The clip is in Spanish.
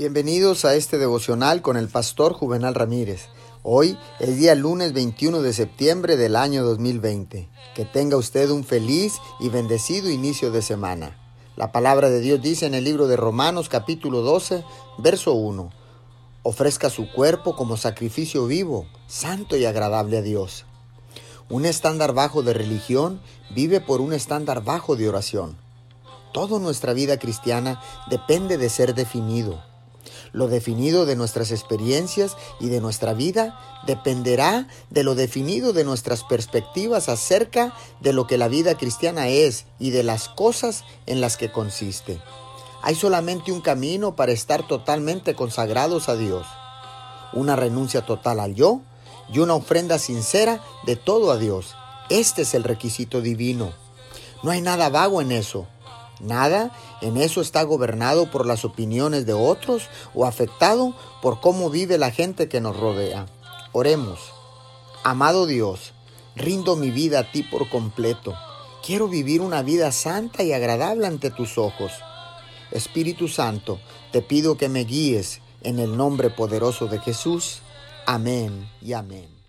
Bienvenidos a este devocional con el pastor Juvenal Ramírez. Hoy es día lunes 21 de septiembre del año 2020. Que tenga usted un feliz y bendecido inicio de semana. La palabra de Dios dice en el libro de Romanos capítulo 12, verso 1. Ofrezca su cuerpo como sacrificio vivo, santo y agradable a Dios. Un estándar bajo de religión vive por un estándar bajo de oración. Toda nuestra vida cristiana depende de ser definido. Lo definido de nuestras experiencias y de nuestra vida dependerá de lo definido de nuestras perspectivas acerca de lo que la vida cristiana es y de las cosas en las que consiste. Hay solamente un camino para estar totalmente consagrados a Dios. Una renuncia total al yo y una ofrenda sincera de todo a Dios. Este es el requisito divino. No hay nada vago en eso. Nada en eso está gobernado por las opiniones de otros o afectado por cómo vive la gente que nos rodea. Oremos. Amado Dios, rindo mi vida a ti por completo. Quiero vivir una vida santa y agradable ante tus ojos. Espíritu Santo, te pido que me guíes en el nombre poderoso de Jesús. Amén y amén.